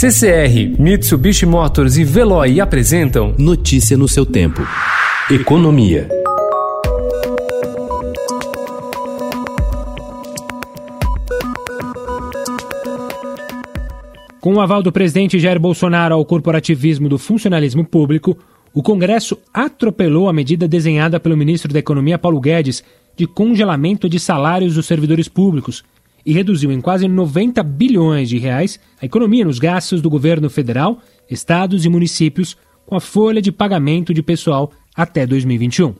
CCR, Mitsubishi Motors e Veloy apresentam Notícia no seu tempo. Economia. Com o aval do presidente Jair Bolsonaro ao corporativismo do funcionalismo público, o Congresso atropelou a medida desenhada pelo ministro da Economia Paulo Guedes de congelamento de salários dos servidores públicos e reduziu em quase 90 bilhões de reais a economia nos gastos do governo federal, estados e municípios com a folha de pagamento de pessoal até 2021.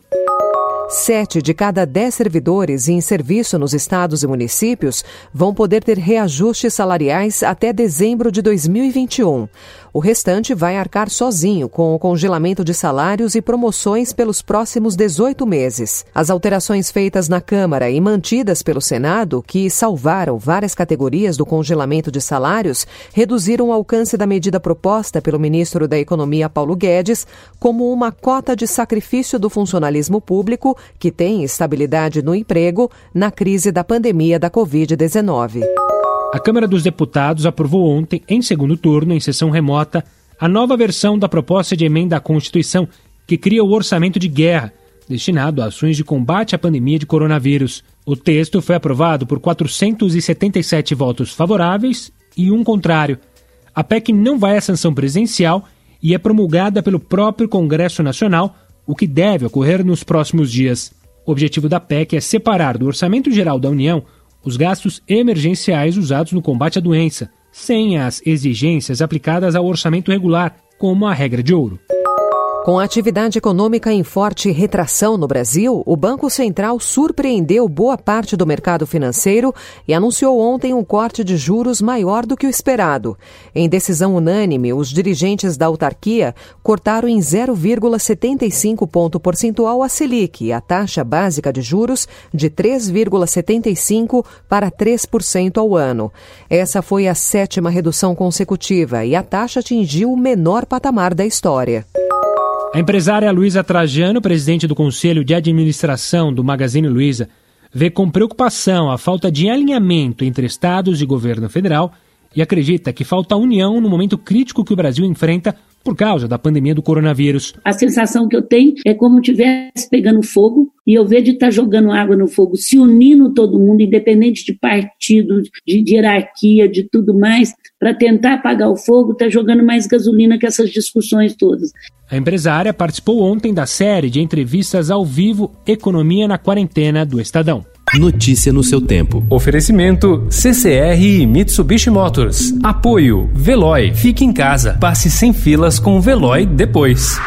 Sete de cada dez servidores em serviço nos estados e municípios vão poder ter reajustes salariais até dezembro de 2021. O restante vai arcar sozinho com o congelamento de salários e promoções pelos próximos 18 meses. As alterações feitas na Câmara e mantidas pelo Senado, que salvaram várias categorias do congelamento de salários, reduziram o alcance da medida proposta pelo ministro da Economia Paulo Guedes como uma cota de sacrifício do funcionalismo público que tem estabilidade no emprego na crise da pandemia da Covid-19. A Câmara dos Deputados aprovou ontem, em segundo turno, em sessão remota, a nova versão da proposta de emenda à Constituição que cria o orçamento de guerra, destinado a ações de combate à pandemia de coronavírus. O texto foi aprovado por 477 votos favoráveis e um contrário. A PEC não vai à sanção presidencial e é promulgada pelo próprio Congresso Nacional, o que deve ocorrer nos próximos dias. O objetivo da PEC é separar do Orçamento Geral da União os gastos emergenciais usados no combate à doença, sem as exigências aplicadas ao orçamento regular, como a regra de ouro. Com a atividade econômica em forte retração no Brasil, o Banco Central surpreendeu boa parte do mercado financeiro e anunciou ontem um corte de juros maior do que o esperado. Em decisão unânime, os dirigentes da autarquia cortaram em 0,75 ponto percentual a Selic, a taxa básica de juros, de 3,75% para 3% ao ano. Essa foi a sétima redução consecutiva e a taxa atingiu o menor patamar da história. A empresária Luísa Trajano, presidente do Conselho de Administração do Magazine Luiza, vê com preocupação a falta de alinhamento entre estados e governo federal e acredita que falta união no momento crítico que o Brasil enfrenta por causa da pandemia do coronavírus. A sensação que eu tenho é como se estivesse pegando fogo e eu vejo estar tá jogando água no fogo, se unindo todo mundo, independente de partido, de, de hierarquia, de tudo mais, para tentar apagar o fogo, está jogando mais gasolina que essas discussões todas. A empresária participou ontem da série de entrevistas ao vivo Economia na Quarentena do Estadão. Notícia no seu tempo. Oferecimento CCR e Mitsubishi Motors. Apoio Veloy. Fique em casa. Passe sem filas com o Veloy depois.